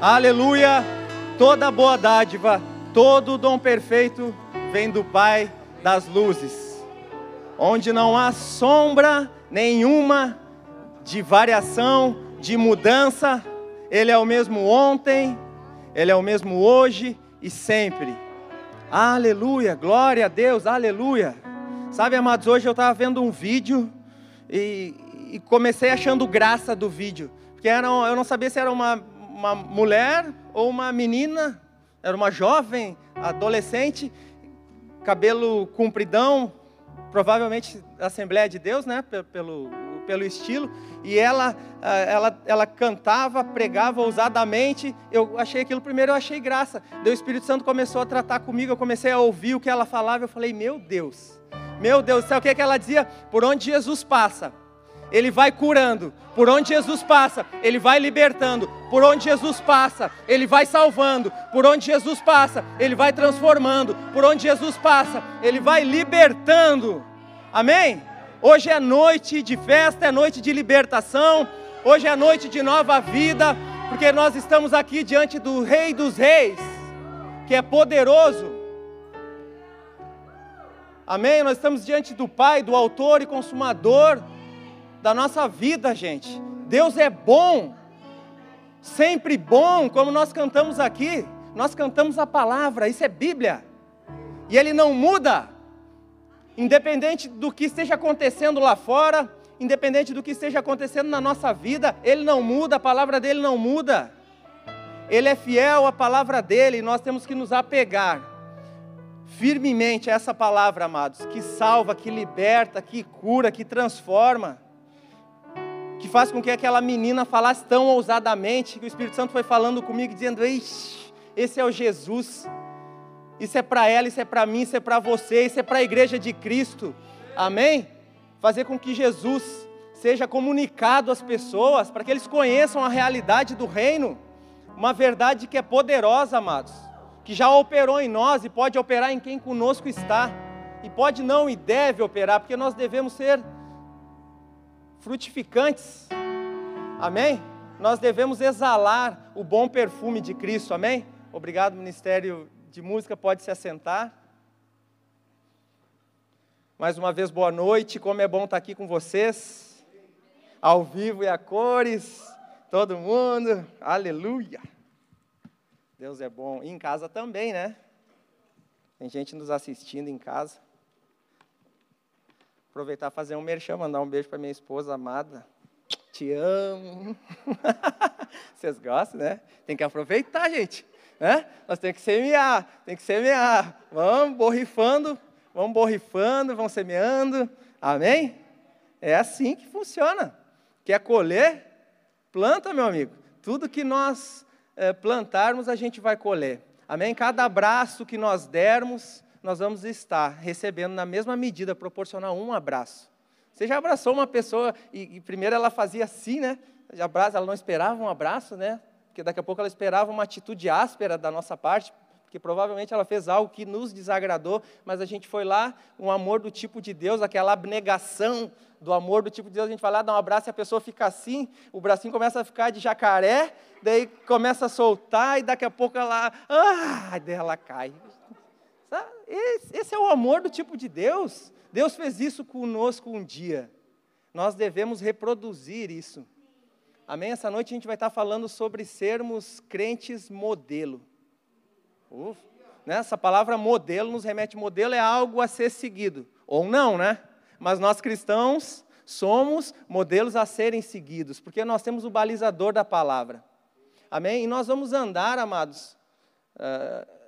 Aleluia! Toda boa dádiva, todo dom perfeito vem do Pai das luzes, onde não há sombra nenhuma de variação, de mudança. Ele é o mesmo ontem, ele é o mesmo hoje e sempre. Aleluia, glória a Deus, aleluia. Sabe, amados, hoje eu estava vendo um vídeo e, e, comecei achando graça do vídeo, porque era, eu não sabia se era uma, uma mulher ou uma menina, era uma jovem, adolescente, cabelo compridão, provavelmente Assembleia de Deus, né, pelo, pelo estilo, e ela, ah, ela, ela cantava, pregava ousadamente. Eu achei aquilo primeiro, eu achei graça. Daí o Espírito Santo começou a tratar comigo, eu comecei a ouvir o que ela falava, eu falei, meu Deus, meu Deus, sabe o que, é que ela dizia? Por onde Jesus passa, ele vai curando. Por onde Jesus passa, Ele vai libertando. Por onde Jesus passa, Ele vai salvando. Por onde Jesus passa, Ele vai transformando. Por onde Jesus passa, Ele vai libertando. Amém? Hoje é noite de festa, é noite de libertação, hoje é noite de nova vida, porque nós estamos aqui diante do Rei dos Reis, que é poderoso. Amém? Nós estamos diante do Pai, do Autor e Consumador da nossa vida, gente. Deus é bom, sempre bom, como nós cantamos aqui. Nós cantamos a palavra, isso é Bíblia. E Ele não muda independente do que esteja acontecendo lá fora, independente do que esteja acontecendo na nossa vida, Ele não muda, a palavra dele não muda. Ele é fiel à palavra dele e nós temos que nos apegar firmemente a essa palavra, amados, que salva, que liberta, que cura, que transforma, faz com que aquela menina falasse tão ousadamente, que o Espírito Santo foi falando comigo, dizendo: esse é o Jesus isso é para ela, isso é para mim, isso é para você, isso é para a igreja de Cristo. Amém? Fazer com que Jesus seja comunicado às pessoas, para que eles conheçam a realidade do reino, uma verdade que é poderosa, amados, que já operou em nós e pode operar em quem conosco está, e pode não e deve operar, porque nós devemos ser frutificantes. Amém? Nós devemos exalar o bom perfume de Cristo. Amém? Obrigado, Ministério de música pode se assentar. Mais uma vez, boa noite. Como é bom estar aqui com vocês, ao vivo e a cores, todo mundo. Aleluia. Deus é bom. E em casa também, né? Tem gente nos assistindo em casa. Aproveitar fazer um merchan, mandar um beijo para minha esposa amada. Te amo. Vocês gostam, né? Tem que aproveitar, gente né? Nós temos que semear, tem que semear. Vamos borrifando, vamos borrifando, vamos semeando. Amém? É assim que funciona. Quer colher? Planta, meu amigo. Tudo que nós é, plantarmos, a gente vai colher. Amém? Cada abraço que nós dermos, nós vamos estar recebendo na mesma medida, proporcional um abraço. Você já abraçou uma pessoa e, e primeiro ela fazia assim, né? ela não esperava um abraço, né? porque daqui a pouco ela esperava uma atitude áspera da nossa parte, porque provavelmente ela fez algo que nos desagradou, mas a gente foi lá, um amor do tipo de Deus, aquela abnegação do amor do tipo de Deus, a gente vai lá, dá um abraço e a pessoa fica assim, o bracinho começa a ficar de jacaré, daí começa a soltar e daqui a pouco ela, ah, daí ela cai. Esse é o amor do tipo de Deus. Deus fez isso conosco um dia. Nós devemos reproduzir isso. Amém? Essa noite a gente vai estar falando sobre sermos crentes modelo. Uf, né? Essa palavra modelo nos remete, modelo é algo a ser seguido. Ou não, né? Mas nós cristãos somos modelos a serem seguidos, porque nós temos o balizador da palavra. Amém? E nós vamos andar, amados, uh,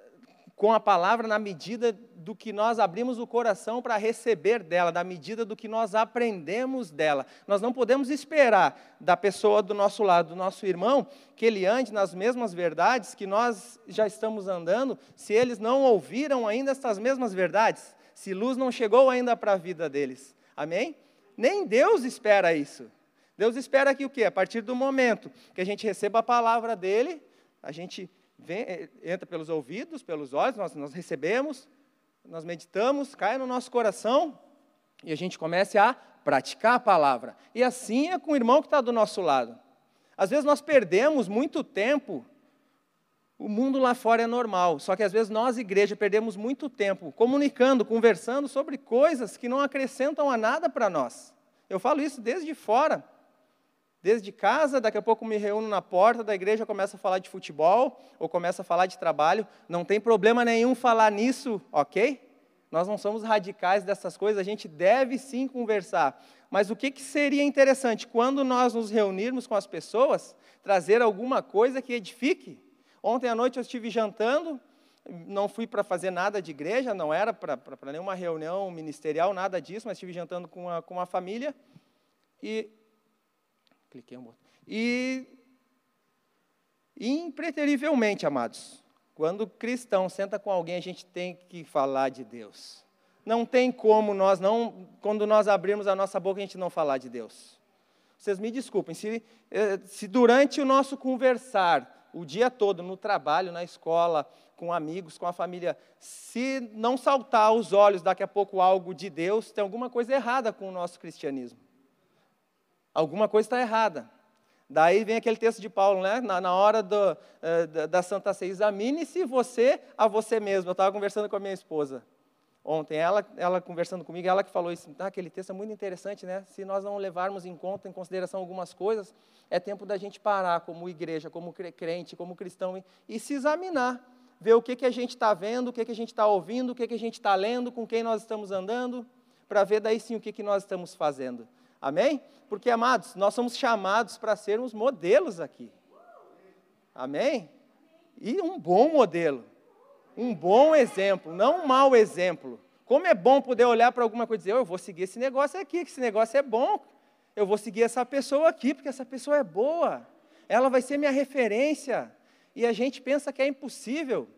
com a palavra na medida do que nós abrimos o coração para receber dela, na medida do que nós aprendemos dela. Nós não podemos esperar da pessoa do nosso lado, do nosso irmão, que ele ande nas mesmas verdades que nós já estamos andando, se eles não ouviram ainda essas mesmas verdades, se luz não chegou ainda para a vida deles. Amém? Nem Deus espera isso. Deus espera que o quê? A partir do momento que a gente receba a palavra dele, a gente vem, eh, entra pelos ouvidos, pelos olhos, nós, nós recebemos, nós meditamos, cai no nosso coração e a gente começa a praticar a palavra. E assim é com o irmão que está do nosso lado. Às vezes nós perdemos muito tempo O mundo lá fora é normal, só que às vezes nós, igreja, perdemos muito tempo comunicando, conversando sobre coisas que não acrescentam a nada para nós. Eu falo isso desde fora. Desde casa, daqui a pouco me reúno na porta da igreja, começo a falar de futebol, ou começo a falar de trabalho. Não tem problema nenhum falar nisso, ok? Nós não somos radicais dessas coisas, a gente deve sim conversar. Mas o que, que seria interessante? Quando nós nos reunirmos com as pessoas, trazer alguma coisa que edifique. Ontem à noite eu estive jantando, não fui para fazer nada de igreja, não era para nenhuma reunião ministerial, nada disso, mas estive jantando com com a família e. Cliquei um botão. E. Impreterivelmente, amados, quando cristão senta com alguém, a gente tem que falar de Deus. Não tem como nós não, quando nós abrirmos a nossa boca, a gente não falar de Deus. Vocês me desculpem, se, eh, se durante o nosso conversar o dia todo no trabalho, na escola, com amigos, com a família, se não saltar aos olhos daqui a pouco algo de Deus, tem alguma coisa errada com o nosso cristianismo. Alguma coisa está errada. Daí vem aquele texto de Paulo, né? na, na hora do, uh, da, da Santa Ceia, examine-se você a você mesmo. Eu estava conversando com a minha esposa ontem, ela, ela conversando comigo, ela que falou isso, ah, aquele texto é muito interessante, né? Se nós não levarmos em conta, em consideração algumas coisas, é tempo da gente parar como igreja, como crente, como cristão e, e se examinar, ver o que, que a gente está vendo, o que, que a gente está ouvindo, o que, que a gente está lendo, com quem nós estamos andando, para ver daí sim o que, que nós estamos fazendo. Amém? Porque, amados, nós somos chamados para sermos modelos aqui. Amém? E um bom modelo um bom exemplo, não um mau exemplo. Como é bom poder olhar para alguma coisa e dizer, oh, eu vou seguir esse negócio aqui, que esse negócio é bom. Eu vou seguir essa pessoa aqui, porque essa pessoa é boa. Ela vai ser minha referência. E a gente pensa que é impossível.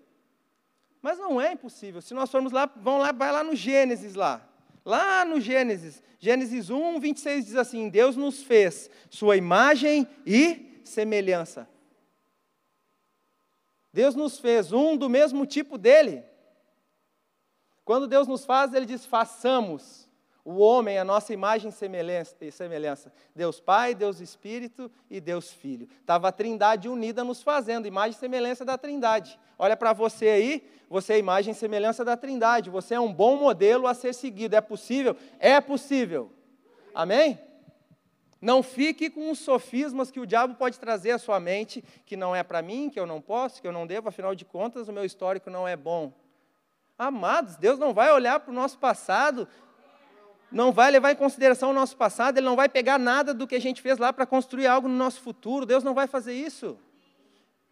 Mas não é impossível. Se nós formos lá, vamos lá, vai lá no Gênesis lá. Lá no Gênesis, Gênesis 1, 26 diz assim: Deus nos fez sua imagem e semelhança. Deus nos fez um do mesmo tipo dele. Quando Deus nos faz, ele diz: façamos o homem a nossa imagem e semelhança. Deus Pai, Deus Espírito e Deus Filho. Estava a trindade unida nos fazendo, imagem e semelhança da trindade. Olha para você aí, você é imagem e semelhança da trindade. Você é um bom modelo a ser seguido. É possível? É possível. Amém? Não fique com os sofismas que o diabo pode trazer à sua mente, que não é para mim, que eu não posso, que eu não devo, afinal de contas, o meu histórico não é bom. Amados, Deus não vai olhar para o nosso passado, não vai levar em consideração o nosso passado, Ele não vai pegar nada do que a gente fez lá para construir algo no nosso futuro. Deus não vai fazer isso.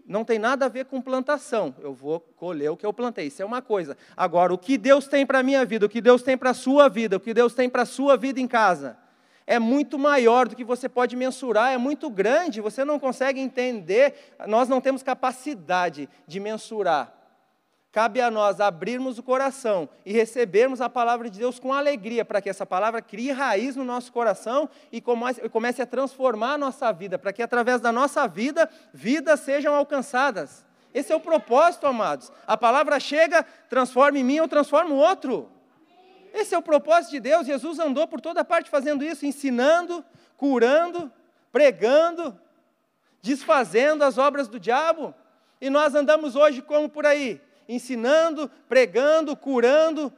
Não tem nada a ver com plantação. Eu vou colher o que eu plantei. Isso é uma coisa. Agora, o que Deus tem para a minha vida, o que Deus tem para a sua vida, o que Deus tem para a sua vida em casa, é muito maior do que você pode mensurar, é muito grande, você não consegue entender, nós não temos capacidade de mensurar. Cabe a nós abrirmos o coração e recebermos a palavra de Deus com alegria, para que essa palavra crie raiz no nosso coração e comece a transformar a nossa vida, para que através da nossa vida, vidas sejam alcançadas. Esse é o propósito, amados. A palavra chega, transforma em mim, eu transformo o outro. Esse é o propósito de Deus. Jesus andou por toda parte fazendo isso, ensinando, curando, pregando, desfazendo as obras do diabo. E nós andamos hoje como por aí? Ensinando, pregando, curando,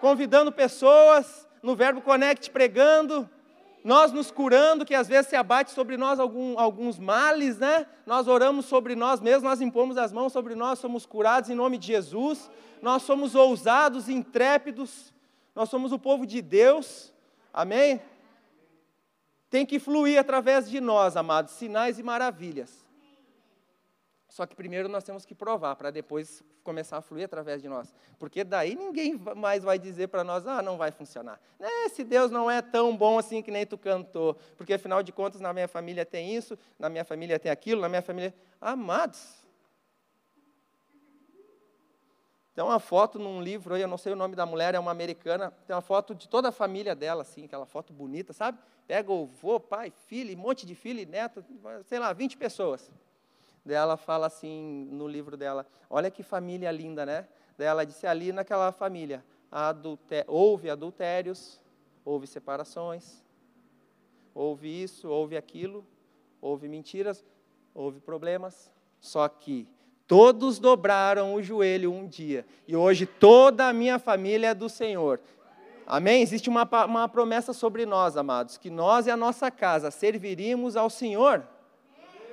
convidando pessoas, no Verbo Connect pregando, nós nos curando, que às vezes se abate sobre nós algum, alguns males, né? Nós oramos sobre nós mesmos, nós impomos as mãos sobre nós, somos curados em nome de Jesus. Nós somos ousados, intrépidos, nós somos o povo de Deus, amém? Tem que fluir através de nós, amados, sinais e maravilhas. Só que primeiro nós temos que provar, para depois começar a fluir através de nós. Porque daí ninguém mais vai dizer para nós, ah, não vai funcionar. Esse Deus não é tão bom assim que nem tu cantou. Porque afinal de contas, na minha família tem isso, na minha família tem aquilo, na minha família. Amados, tem uma foto num livro aí, eu não sei o nome da mulher, é uma americana, tem uma foto de toda a família dela, assim, aquela foto bonita, sabe? Pega o vô, pai, filho, um monte de filho e neto, sei lá, 20 pessoas. Daí ela fala assim no livro dela, olha que família linda, né? Daí ela disse, ali naquela família, adulte houve adultérios, houve separações, houve isso, houve aquilo, houve mentiras, houve problemas, só que Todos dobraram o joelho um dia, e hoje toda a minha família é do Senhor. Amém? Existe uma, uma promessa sobre nós, amados, que nós e a nossa casa serviríamos ao Senhor.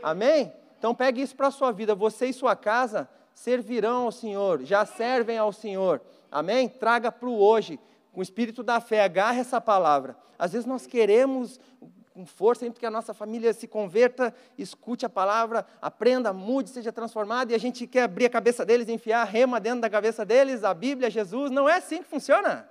Amém? Então pegue isso para a sua vida. Você e sua casa servirão ao Senhor, já servem ao Senhor. Amém? Traga para o hoje, com o espírito da fé, agarre essa palavra. Às vezes nós queremos com força, sempre que a nossa família se converta, escute a palavra, aprenda, mude, seja transformado, e a gente quer abrir a cabeça deles, enfiar a rema dentro da cabeça deles, a Bíblia, Jesus. Não é assim que funciona.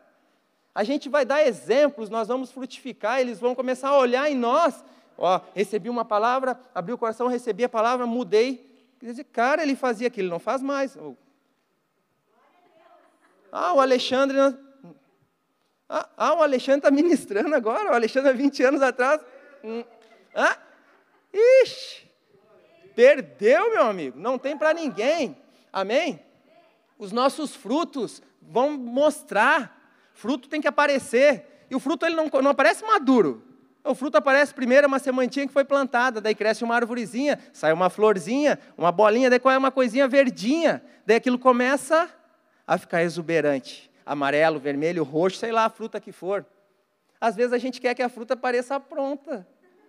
A gente vai dar exemplos, nós vamos frutificar, eles vão começar a olhar em nós. Ó, recebi uma palavra, abri o coração, recebi a palavra, mudei. Quer dizer, cara, ele fazia aquilo, não faz mais. Ah, o Alexandre ah, ah, o Alexandre está ministrando agora, o Alexandre há 20 anos atrás. Ah, ixi, perdeu, meu amigo, não tem para ninguém. Amém? Os nossos frutos vão mostrar. Fruto tem que aparecer. E o fruto ele não, não aparece maduro. O fruto aparece primeiro, é uma sementinha que foi plantada, daí cresce uma árvorezinha, sai uma florzinha, uma bolinha, daí qual é uma coisinha verdinha. Daí aquilo começa a ficar exuberante amarelo, vermelho, roxo, sei lá a fruta que for. Às vezes a gente quer que a fruta pareça pronta.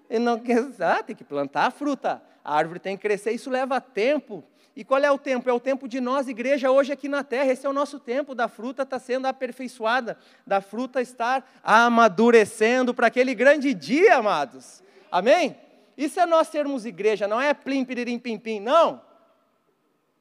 E não quer, ah, tem que plantar a fruta. A árvore tem que crescer, isso leva tempo. E qual é o tempo? É o tempo de nós, igreja, hoje aqui na terra. Esse é o nosso tempo da fruta estar tá sendo aperfeiçoada, da fruta estar amadurecendo para aquele grande dia, amados. Amém? Isso é nós sermos igreja, não é plim, piririm, pim, pim, não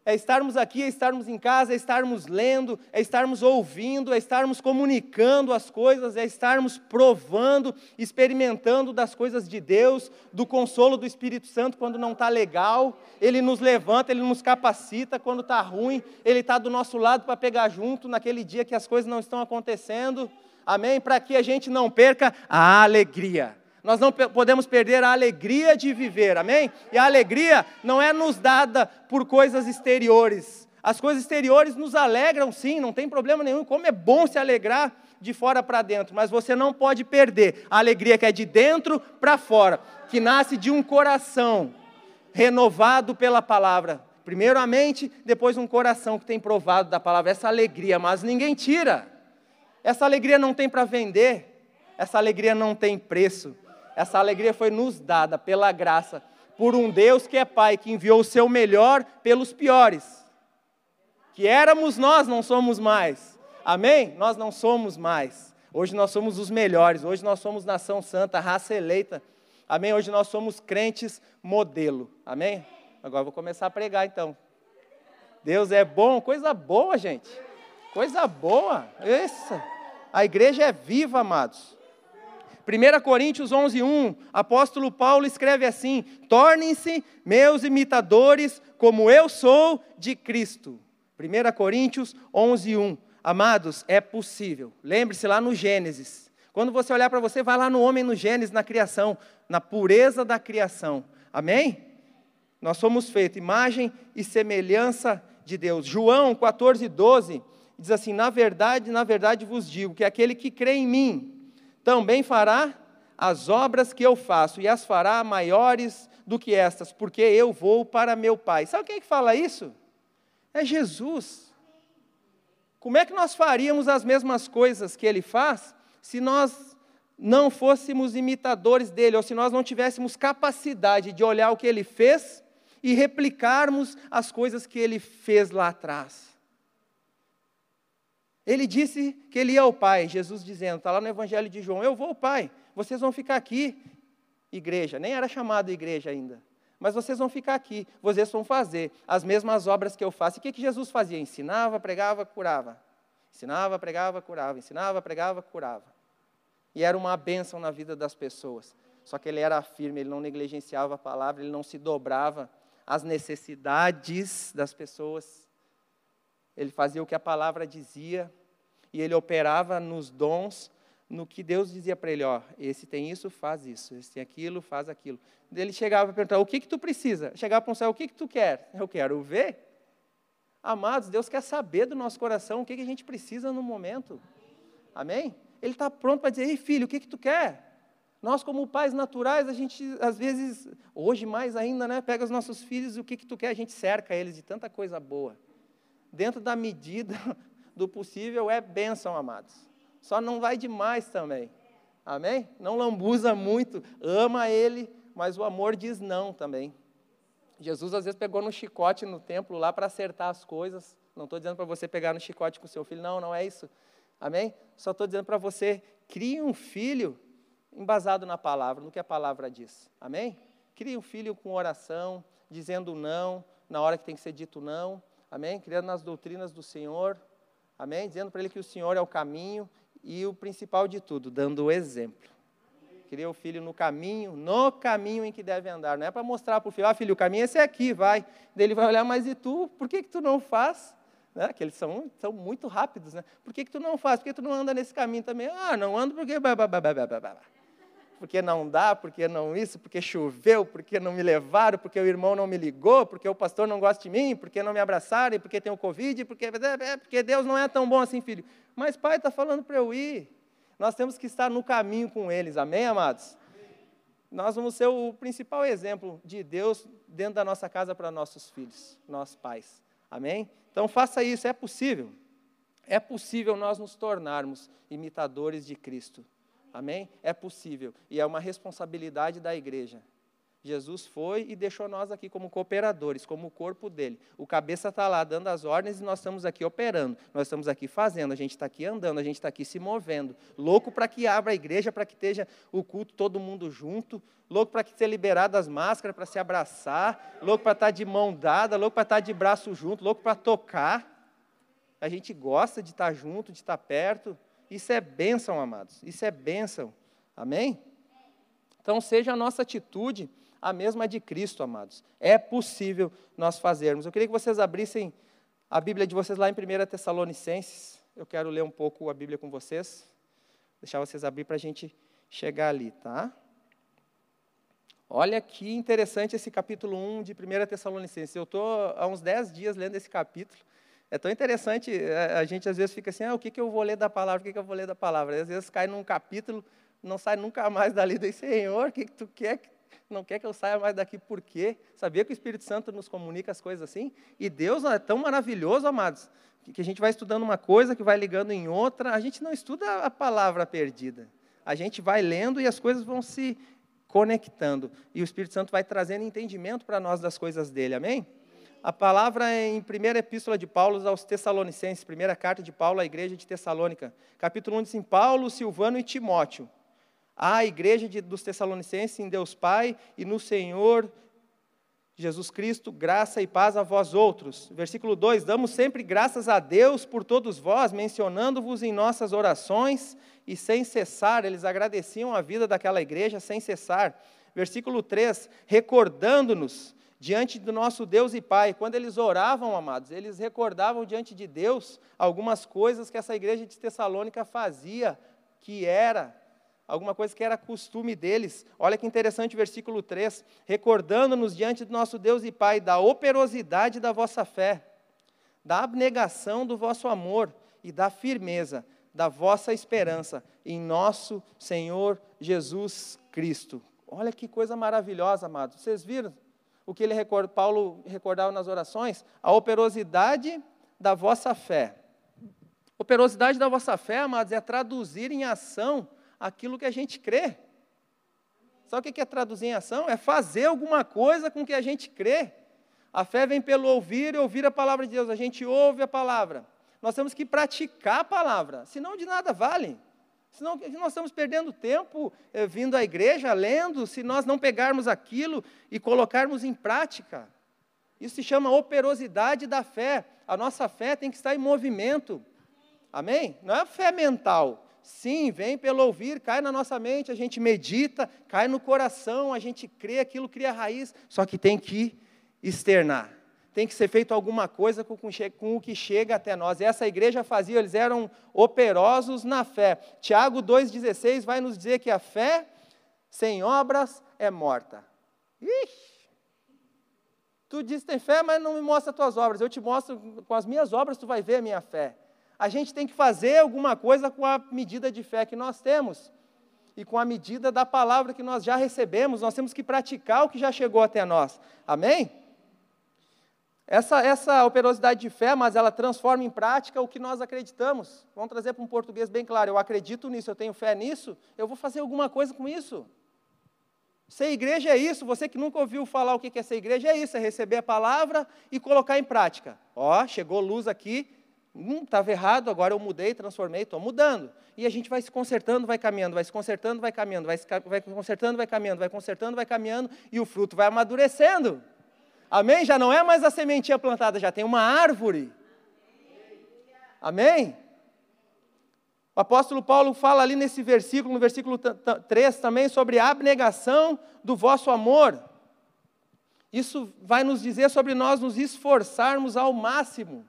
é estarmos aqui, é estarmos em casa, é estarmos lendo, é estarmos ouvindo, é estarmos comunicando as coisas, é estarmos provando, experimentando das coisas de Deus, do consolo do Espírito Santo quando não está legal, Ele nos levanta, Ele nos capacita quando está ruim, Ele está do nosso lado para pegar junto naquele dia que as coisas não estão acontecendo, amém? Para que a gente não perca a alegria. Nós não podemos perder a alegria de viver, amém? E a alegria não é nos dada por coisas exteriores. As coisas exteriores nos alegram, sim, não tem problema nenhum. Como é bom se alegrar de fora para dentro, mas você não pode perder a alegria que é de dentro para fora, que nasce de um coração renovado pela palavra. Primeiro a mente, depois um coração que tem provado da palavra. Essa alegria, mas ninguém tira. Essa alegria não tem para vender. Essa alegria não tem preço. Essa alegria foi nos dada pela graça, por um Deus que é Pai, que enviou o seu melhor pelos piores. Que éramos nós, não somos mais. Amém? Nós não somos mais. Hoje nós somos os melhores. Hoje nós somos nação santa, raça eleita. Amém? Hoje nós somos crentes modelo. Amém? Agora vou começar a pregar então. Deus é bom, coisa boa, gente. Coisa boa. Isso. A igreja é viva, amados. 1 Coríntios 11, 1, apóstolo Paulo escreve assim: Tornem-se meus imitadores, como eu sou de Cristo. 1 Coríntios 11, 1. Amados, é possível. Lembre-se lá no Gênesis. Quando você olhar para você, vai lá no homem no Gênesis, na criação, na pureza da criação. Amém? Nós somos feitos imagem e semelhança de Deus. João 14, 12 diz assim: Na verdade, na verdade vos digo que aquele que crê em mim, também fará as obras que eu faço, e as fará maiores do que estas, porque eu vou para meu Pai. Sabe quem é que fala isso? É Jesus. Como é que nós faríamos as mesmas coisas que ele faz se nós não fôssemos imitadores dele, ou se nós não tivéssemos capacidade de olhar o que ele fez e replicarmos as coisas que ele fez lá atrás? Ele disse que ele ia ao Pai, Jesus dizendo, está lá no Evangelho de João: Eu vou ao Pai, vocês vão ficar aqui, igreja, nem era chamado igreja ainda, mas vocês vão ficar aqui, vocês vão fazer as mesmas obras que eu faço. E o que, que Jesus fazia? Ensinava, pregava, curava. Ensinava, pregava, curava. Ensinava, pregava, curava. E era uma bênção na vida das pessoas. Só que ele era firme, ele não negligenciava a palavra, ele não se dobrava às necessidades das pessoas. Ele fazia o que a palavra dizia e ele operava nos dons, no que Deus dizia para ele, ó, esse tem isso, faz isso, esse tem aquilo, faz aquilo. Ele chegava a perguntar, o que que tu precisa? Chegava para um céu, o que que tu quer? Eu quero ver. Amados, Deus quer saber do nosso coração o que, que a gente precisa no momento. Amém? Ele está pronto para dizer, ei filho, o que que tu quer? Nós, como pais naturais, a gente, às vezes, hoje mais ainda, né, pega os nossos filhos o que, que tu quer, a gente cerca eles de tanta coisa boa. Dentro da medida do possível é bênção, amados. Só não vai demais também. Amém? Não lambuza muito, ama ele, mas o amor diz não também. Jesus às vezes pegou no chicote no templo lá para acertar as coisas. Não estou dizendo para você pegar no chicote com seu filho, não, não é isso. Amém? Só estou dizendo para você, crie um filho embasado na palavra, no que a palavra diz. Amém? Crie um filho com oração, dizendo não, na hora que tem que ser dito não. Amém? Criando nas doutrinas do Senhor. Amém? Dizendo para ele que o Senhor é o caminho e o principal de tudo, dando o exemplo. Cria o filho no caminho, no caminho em que deve andar. Não é para mostrar para o filho, ah, filho, o caminho é esse aqui, vai. Daí ele vai olhar, mas e tu? Por que, que tu não faz? Né? Que eles são, são muito rápidos, né? Por que, que tu não faz? Por que tu não anda nesse caminho também? Ah, não ando porque porque não dá, porque não isso, porque choveu, porque não me levaram, porque o irmão não me ligou, porque o pastor não gosta de mim, porque não me abraçaram, porque tem o Covid, porque, é, porque Deus não é tão bom assim, filho. Mas pai está falando para eu ir. Nós temos que estar no caminho com eles, amém, amados? Nós vamos ser o principal exemplo de Deus dentro da nossa casa para nossos filhos, nossos pais, amém? Então faça isso, é possível. É possível nós nos tornarmos imitadores de Cristo. Amém? É possível. E é uma responsabilidade da igreja. Jesus foi e deixou nós aqui como cooperadores, como o corpo dele. O cabeça está lá dando as ordens e nós estamos aqui operando. Nós estamos aqui fazendo, a gente está aqui andando, a gente está aqui se movendo. Louco para que abra a igreja, para que esteja o culto todo mundo junto. Louco para que seja liberado as máscaras, para se abraçar. Louco para estar tá de mão dada, louco para estar tá de braço junto, louco para tocar. A gente gosta de estar tá junto, de estar perto. Isso é bênção, amados. Isso é bênção. Amém? Então, seja a nossa atitude a mesma de Cristo, amados. É possível nós fazermos. Eu queria que vocês abrissem a Bíblia de vocês lá em 1 Tessalonicenses. Eu quero ler um pouco a Bíblia com vocês. Deixar vocês abrir para a gente chegar ali, tá? Olha que interessante esse capítulo 1 de 1 Tessalonicenses. Eu estou há uns 10 dias lendo esse capítulo. É tão interessante, é, a gente às vezes fica assim, ah, o que, que eu vou ler da palavra, o que, que eu vou ler da palavra? E, às vezes cai num capítulo, não sai nunca mais dali, daí, Senhor, o que, que tu quer? Não quer que eu saia mais daqui, por quê? Sabia que o Espírito Santo nos comunica as coisas assim? E Deus é tão maravilhoso, amados, que a gente vai estudando uma coisa, que vai ligando em outra, a gente não estuda a palavra perdida. A gente vai lendo e as coisas vão se conectando. E o Espírito Santo vai trazendo entendimento para nós das coisas dele, amém? A palavra é em primeira epístola de Paulo aos Tessalonicenses, primeira carta de Paulo à igreja de Tessalônica. Capítulo 1 diz assim, Paulo, Silvano e Timóteo. A igreja de, dos Tessalonicenses em Deus Pai e no Senhor Jesus Cristo, graça e paz a vós outros. Versículo 2: Damos sempre graças a Deus por todos vós, mencionando-vos em nossas orações e sem cessar, eles agradeciam a vida daquela igreja sem cessar. Versículo 3: Recordando-nos diante do nosso Deus e Pai. Quando eles oravam, amados, eles recordavam diante de Deus algumas coisas que essa igreja de Tessalônica fazia, que era alguma coisa que era costume deles. Olha que interessante o versículo 3, recordando-nos diante do nosso Deus e Pai da operosidade da vossa fé, da abnegação do vosso amor e da firmeza da vossa esperança em nosso Senhor Jesus Cristo. Olha que coisa maravilhosa, amados. Vocês viram? O que ele Paulo recordava nas orações, a operosidade da vossa fé. Operosidade da vossa fé, amados, é traduzir em ação aquilo que a gente crê. Sabe o que é traduzir em ação? É fazer alguma coisa com que a gente crê. A fé vem pelo ouvir e ouvir a palavra de Deus. A gente ouve a palavra. Nós temos que praticar a palavra, senão de nada vale. Senão nós estamos perdendo tempo eh, vindo à igreja, lendo, se nós não pegarmos aquilo e colocarmos em prática. Isso se chama operosidade da fé. A nossa fé tem que estar em movimento. Amém? Não é fé mental. Sim, vem pelo ouvir, cai na nossa mente, a gente medita, cai no coração, a gente crê, aquilo cria raiz, só que tem que externar tem que ser feito alguma coisa com, com, o que chega até nós. E essa igreja fazia, eles eram operosos na fé. Tiago 2,16 vai nos dizer que a fé sem obras é morta. Ixi! Tu diz que tem fé, mas não me mostra as tuas obras. Eu te mostro com as minhas obras, tu vai ver a minha fé. A gente tem que fazer alguma coisa com a medida de fé que nós temos. e com a medida da palavra que nós já recebemos, nós temos que praticar o que já chegou até nós. Amém? Essa, essa operosidade de fé, mas ela transforma em prática o que nós acreditamos. Vamos trazer para um português bem claro: eu acredito nisso, eu tenho fé nisso, eu vou fazer alguma coisa com isso. Ser igreja é isso, você que nunca ouviu falar o que é ser igreja, é isso, é receber a palavra e colocar em prática. Ó, chegou luz aqui, hum, estava errado, agora eu mudei, transformei, estou mudando. E a gente vai se consertando, vai caminhando, vai se consertando, vai caminhando, vai, se, vai consertando, vai caminhando, vai consertando, vai caminhando, e o fruto vai amadurecendo. Amém? Já não é mais a sementinha plantada, já tem uma árvore. Amém? O apóstolo Paulo fala ali nesse versículo, no versículo 3 também, sobre a abnegação do vosso amor. Isso vai nos dizer sobre nós nos esforçarmos ao máximo.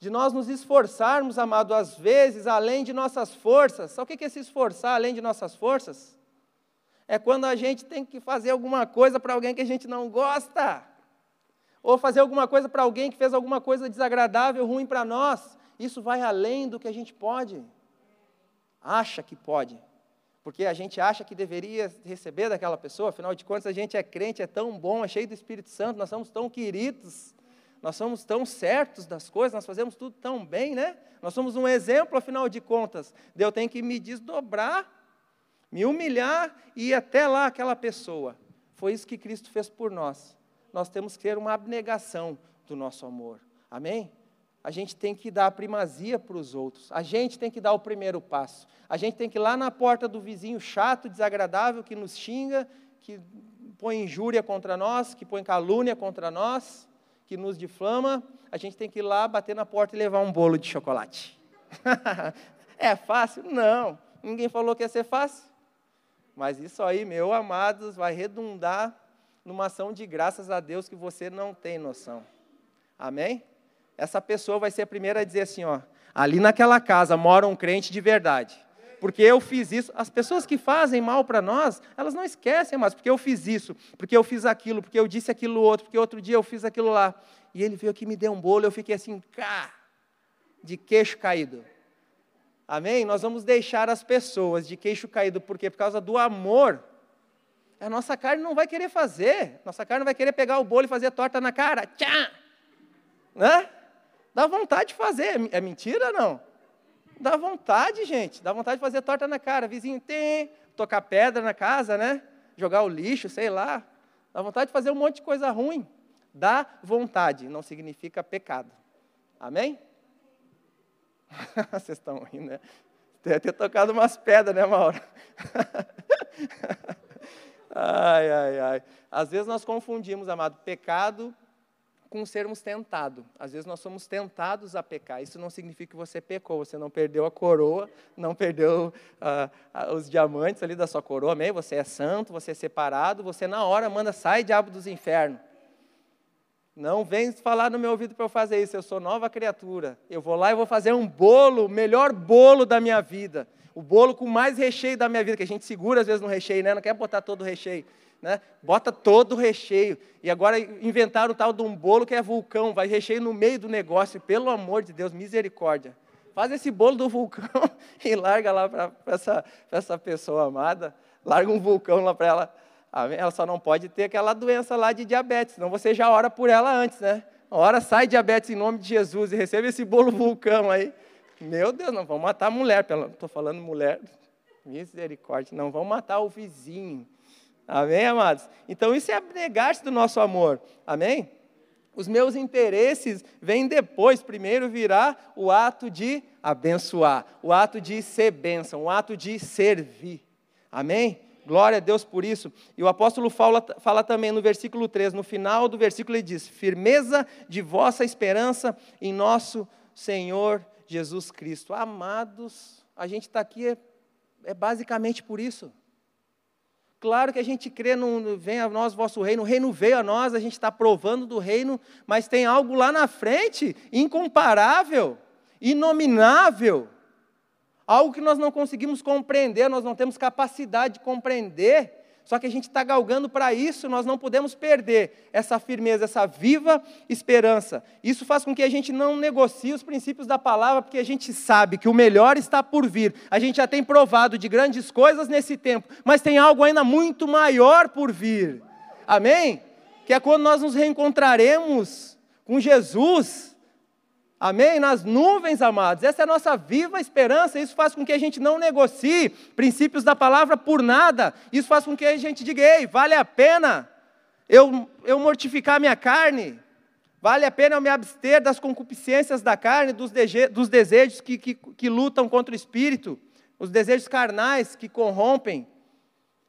De nós nos esforçarmos, amado, às vezes, além de nossas forças. Sabe o que é se esforçar além de nossas forças? É quando a gente tem que fazer alguma coisa para alguém que a gente não gosta. Ou fazer alguma coisa para alguém que fez alguma coisa desagradável, ruim para nós. Isso vai além do que a gente pode. Acha que pode. Porque a gente acha que deveria receber daquela pessoa, afinal de contas a gente é crente, é tão bom, é cheio do Espírito Santo, nós somos tão queridos, nós somos tão certos das coisas, nós fazemos tudo tão bem, né? Nós somos um exemplo, afinal de contas. Eu tenho que me desdobrar, me humilhar e ir até lá aquela pessoa. Foi isso que Cristo fez por nós. Nós temos que ter uma abnegação do nosso amor. Amém? a gente tem que dar a primazia para os outros. A gente tem que dar o primeiro passo. A gente tem que ir lá na porta do vizinho chato, desagradável, que nos xinga, que põe injúria contra nós, que põe calúnia contra nós, que nos difama. A gente tem que ir lá, bater na porta e levar um bolo de chocolate. é fácil? Não. Ninguém falou que ia ser fácil. Mas isso aí, meu amados, vai redundar numa ação de graças a Deus que você não tem noção. Amém? essa pessoa vai ser a primeira a dizer assim: ó, ali naquela casa mora um crente de verdade. Porque eu fiz isso. As pessoas que fazem mal para nós, elas não esquecem mais, porque eu fiz isso, porque eu fiz aquilo, porque eu disse aquilo outro, porque outro dia eu fiz aquilo lá. E ele veio aqui me deu um bolo, eu fiquei assim, cá, de queixo caído. Amém? Nós vamos deixar as pessoas de queixo caído, por quê? Por causa do amor. A nossa carne não vai querer fazer. Nossa carne vai querer pegar o bolo e fazer torta na cara. Tchá! Né? Dá vontade de fazer. É mentira ou não? Dá vontade, gente. Dá vontade de fazer torta na cara. Vizinho tem, tocar pedra na casa, né? Jogar o lixo, sei lá. Dá vontade de fazer um monte de coisa ruim. Dá vontade, não significa pecado. Amém? Vocês estão rindo, né? Deve ter tocado umas pedras, né, Mauro? ai, ai, ai. Às vezes nós confundimos, amado, pecado com sermos tentados. Às vezes nós somos tentados a pecar. Isso não significa que você pecou, você não perdeu a coroa, não perdeu uh, os diamantes ali da sua coroa, amém? Você é santo, você é separado, você na hora manda, sai diabo dos infernos. Não vem falar no meu ouvido para eu fazer isso, eu sou nova criatura. Eu vou lá e vou fazer um bolo, o melhor bolo da minha vida. O bolo com mais recheio da minha vida, que a gente segura às vezes no recheio, né? Não quer botar todo o recheio né? bota todo o recheio. E agora inventaram o tal de um bolo que é vulcão, vai recheio no meio do negócio, pelo amor de Deus, misericórdia. Faz esse bolo do vulcão e larga lá para essa, essa pessoa amada, larga um vulcão lá para ela. Ela só não pode ter aquela doença lá de diabetes, senão você já ora por ela antes, né? Ora, sai diabetes em nome de Jesus e recebe esse bolo vulcão aí. Meu Deus, não vão matar a mulher, estou falando mulher, misericórdia, não vão matar o vizinho Amém, amados? Então isso é abnegar-se do nosso amor. Amém? Os meus interesses vêm depois. Primeiro virá o ato de abençoar, o ato de ser bênção, o ato de servir. Amém? Glória a Deus por isso. E o apóstolo fala, fala também no versículo 3, no final do versículo, ele diz: Firmeza de vossa esperança em nosso Senhor Jesus Cristo. Amados, a gente está aqui é, é basicamente por isso. Claro que a gente crê no vem a nós vosso reino, o reino veio a nós, a gente está provando do reino, mas tem algo lá na frente, incomparável, inominável, algo que nós não conseguimos compreender, nós não temos capacidade de compreender Só que a gente está galgando para isso, nós não podemos perder essa firmeza, essa viva esperança. Isso faz com que a gente não negocie os princípios da palavra, porque a gente sabe que o melhor está por vir. A gente já tem provado de grandes coisas nesse tempo, mas tem algo ainda muito maior por vir. Amém? Que é quando nós nos reencontraremos com Jesus Amém? Nas nuvens, amados. Essa é a nossa viva esperança. Isso faz com que a gente não negocie princípios da palavra por nada. Isso faz com que a gente diga: ei, vale a pena eu, eu mortificar minha carne? Vale a pena eu me abster das concupiscências da carne, dos, dos desejos que, que, que lutam contra o espírito, os desejos carnais que corrompem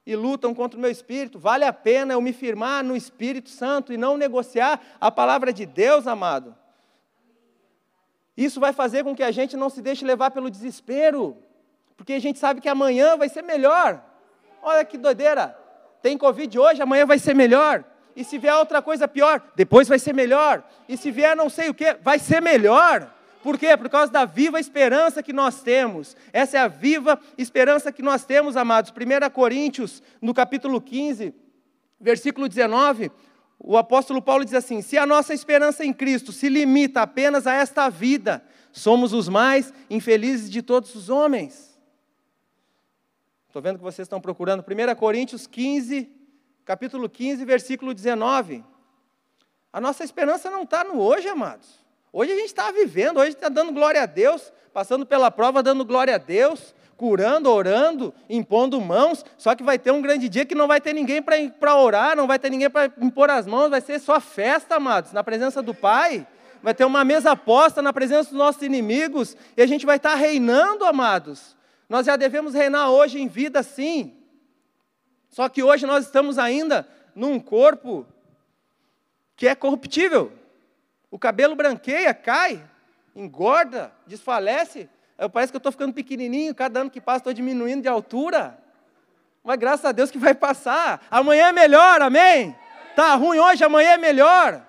e lutam contra o meu espírito? Vale a pena eu me firmar no Espírito Santo e não negociar a palavra de Deus, amado? Isso vai fazer com que a gente não se deixe levar pelo desespero, porque a gente sabe que amanhã vai ser melhor. Olha que doideira! Tem Covid hoje, amanhã vai ser melhor. E se vier outra coisa pior, depois vai ser melhor. E se vier não sei o que, vai ser melhor. Por quê? Por causa da viva esperança que nós temos. Essa é a viva esperança que nós temos, amados. 1 Coríntios, no capítulo 15, versículo 19, o apóstolo Paulo diz assim: se a nossa esperança em Cristo se limita apenas a esta vida, somos os mais infelizes de todos os homens. Estou vendo que vocês estão procurando 1 Coríntios 15, capítulo 15, versículo 19. A nossa esperança não está no hoje, amados. Hoje a gente está vivendo, hoje está dando glória a Deus, passando pela prova, dando glória a Deus, curando, orando, impondo mãos, só que vai ter um grande dia que não vai ter ninguém para orar, não vai ter ninguém para impor as mãos, vai ser só festa, amados, na presença do Pai. Vai ter uma mesa posta na presença dos nossos inimigos, e a gente vai estar reinando, amados. Nós já devemos reinar hoje em vida, sim. Só que hoje nós estamos ainda num corpo que é corruptível. O cabelo branqueia, cai, engorda, desfalece, eu, parece que eu estou ficando pequenininho, cada ano que passa estou diminuindo de altura. Mas graças a Deus que vai passar. Amanhã é melhor, amém? Tá ruim hoje, amanhã é melhor.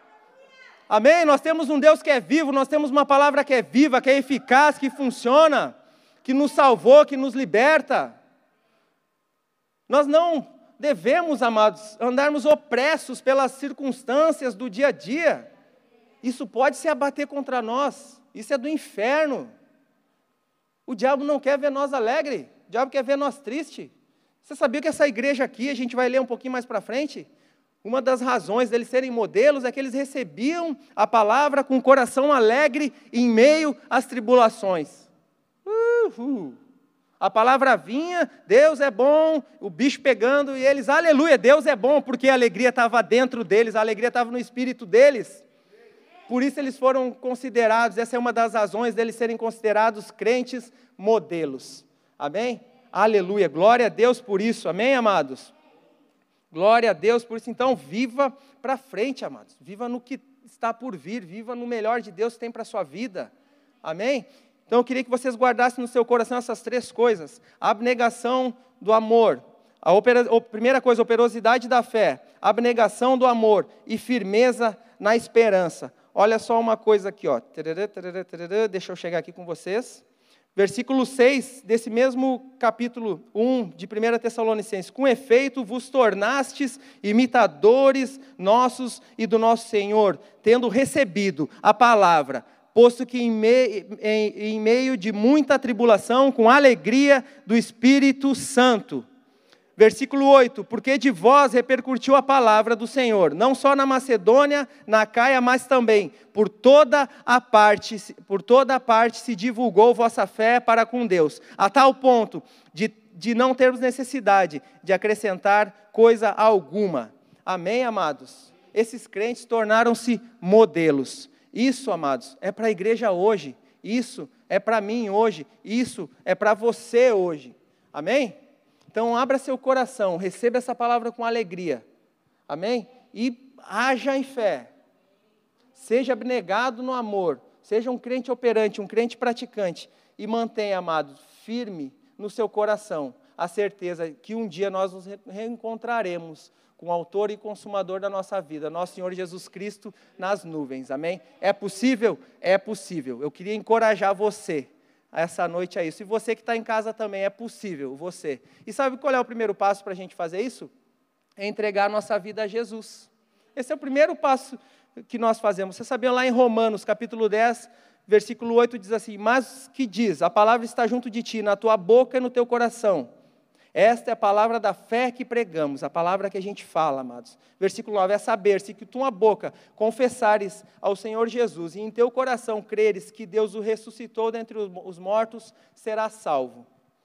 Amém? Nós temos um Deus que é vivo, nós temos uma palavra que é viva, que é eficaz, que funciona, que nos salvou, que nos liberta. Nós não devemos, amados, andarmos opressos pelas circunstâncias do dia a dia. Isso pode se abater contra nós, isso é do inferno. O diabo não quer ver nós alegre, o diabo quer ver nós triste. Você sabia que essa igreja aqui, a gente vai ler um pouquinho mais para frente, uma das razões deles serem modelos é que eles recebiam a palavra com o coração alegre em meio às tribulações. Uhul. A palavra vinha, Deus é bom, o bicho pegando, e eles, aleluia, Deus é bom, porque a alegria estava dentro deles, a alegria estava no espírito deles. Por isso eles foram considerados, essa é uma das razões deles serem considerados crentes modelos. Amém? Aleluia. Glória a Deus por isso. Amém, amados? Glória a Deus por isso. Então, viva para frente, amados. Viva no que está por vir. Viva no melhor de Deus que tem para a sua vida. Amém? Então, eu queria que vocês guardassem no seu coração essas três coisas: a abnegação do amor. A, opera, a primeira coisa, operosidade da fé, abnegação do amor e firmeza na esperança. Olha só uma coisa aqui, ó. Deixa eu chegar aqui com vocês. Versículo 6 desse mesmo capítulo 1 de 1 Tessalonicenses: Com efeito vos tornastes imitadores nossos e do nosso Senhor, tendo recebido a palavra, posto que em, me, em, em meio de muita tribulação, com alegria do Espírito Santo, Versículo 8: Porque de vós repercutiu a palavra do Senhor, não só na Macedônia, na Caia, mas também por toda a parte, por toda a parte se divulgou vossa fé para com Deus, a tal ponto de, de não termos necessidade de acrescentar coisa alguma. Amém, amados? Esses crentes tornaram-se modelos. Isso, amados, é para a igreja hoje. Isso é para mim hoje. Isso é para você hoje. Amém? Então, abra seu coração, receba essa palavra com alegria. Amém? E haja em fé. Seja abnegado no amor. Seja um crente operante, um crente praticante. E mantenha, amado, firme no seu coração a certeza que um dia nós nos reencontraremos com o autor e consumador da nossa vida, nosso Senhor Jesus Cristo, nas nuvens. Amém? É possível? É possível. Eu queria encorajar você essa noite é isso. E você que está em casa também, é possível, você. E sabe qual é o primeiro passo para a gente fazer isso? é entregar nossa vida a Jesus. Esse é o primeiro passo que nós fazemos. Você sabia lá em Romanos, capítulo 10, versículo 8 diz assim: "Mas que diz: A palavra está junto de ti, na tua boca e no teu coração." Esta é a palavra da fé que pregamos, a palavra que a gente fala, amados. Versículo 9: É saber se que tua boca confessares ao Senhor Jesus e em teu coração creres que Deus o ressuscitou dentre os mortos, será salvo.